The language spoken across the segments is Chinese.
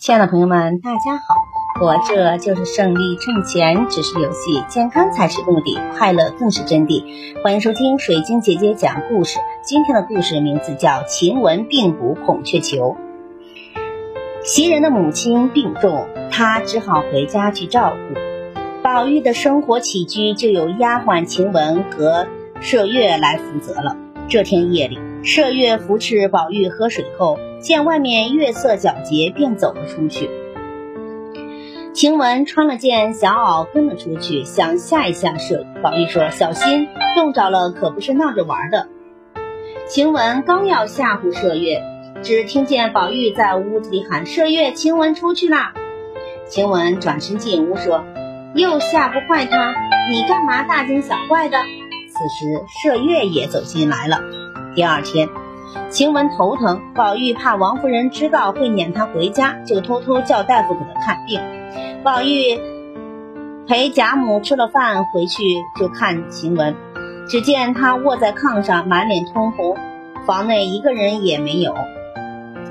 亲爱的朋友们，大家好！活着就是胜利，挣钱只是游戏，健康才是目的，快乐更是真谛。欢迎收听水晶姐姐讲故事。今天的故事名字叫《晴雯病补孔雀球》。袭人的母亲病重，她只好回家去照顾。宝玉的生活起居就由丫鬟晴雯和麝月来负责了。这天夜里，麝月扶持宝玉喝水后。见外面月色皎洁，便走了出去。晴雯穿了件小袄跟了出去，想吓一吓麝宝玉说：“小心，冻着了可不是闹着玩的。”晴雯刚要吓唬麝月，只听见宝玉在屋子里喊：“麝月，晴雯出去啦！”晴雯转身进屋说：“又吓不坏他，你干嘛大惊小怪的？”此时麝月也走进来了。第二天。晴雯头疼，宝玉怕王夫人知道会撵她回家，就偷偷叫大夫给她看病。宝玉陪贾母吃了饭回去，就看晴雯，只见她卧在炕上，满脸通红，房内一个人也没有。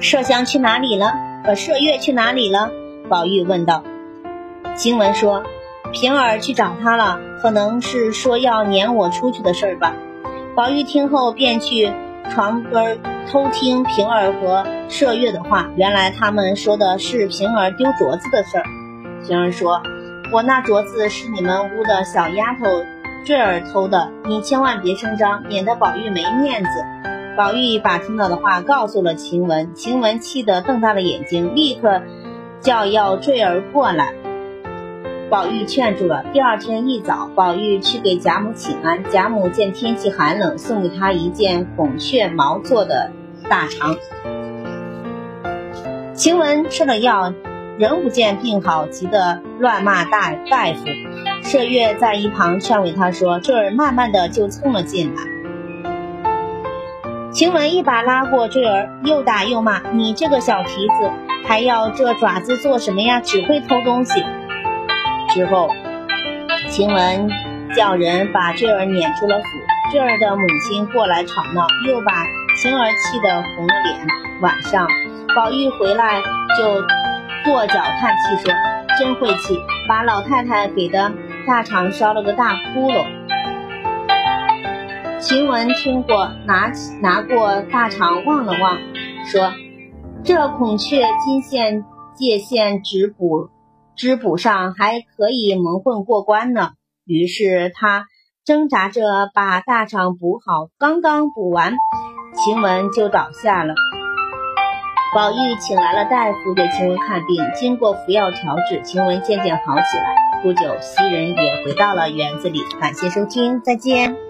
麝香去哪里了？呃，麝月去哪里了？宝玉问道。晴雯说：“平儿去找他了，可能是说要撵我出去的事儿吧。”宝玉听后便去。床根偷听平儿和麝月的话，原来他们说的是平儿丢镯子的事儿。平儿说：“我那镯子是你们屋的小丫头坠儿偷的，你千万别声张，免得宝玉没面子。”宝玉把听到的话告诉了晴雯，晴雯气得瞪大了眼睛，立刻叫要坠儿过来。宝玉劝住了。第二天一早，宝玉去给贾母请安。贾母见天气寒冷，送给他一件孔雀毛做的大裳。晴雯吃了药，仍不见病好，急得乱骂大大夫。麝月在一旁劝慰他说：“坠儿慢慢的就蹭了进来。”晴雯一把拉过坠儿，又打又骂：“你这个小蹄子，还要这爪子做什么呀？只会偷东西！”之后，晴雯叫人把坠儿撵出了府。坠儿的母亲过来吵闹，又把晴儿气得红了脸。晚上，宝玉回来就跺脚叹气说：“真晦气，把老太太给的大肠烧了个大窟窿。”晴雯听过，拿起拿过大肠望了望，说：“这孔雀金线界线直补。”织补上还可以蒙混过关呢。于是他挣扎着把大肠补好，刚刚补完，晴雯就倒下了。宝玉请来了大夫给晴雯看病，经过服药调治，晴雯渐渐好起来。不久，袭人也回到了园子里。感谢收听，再见。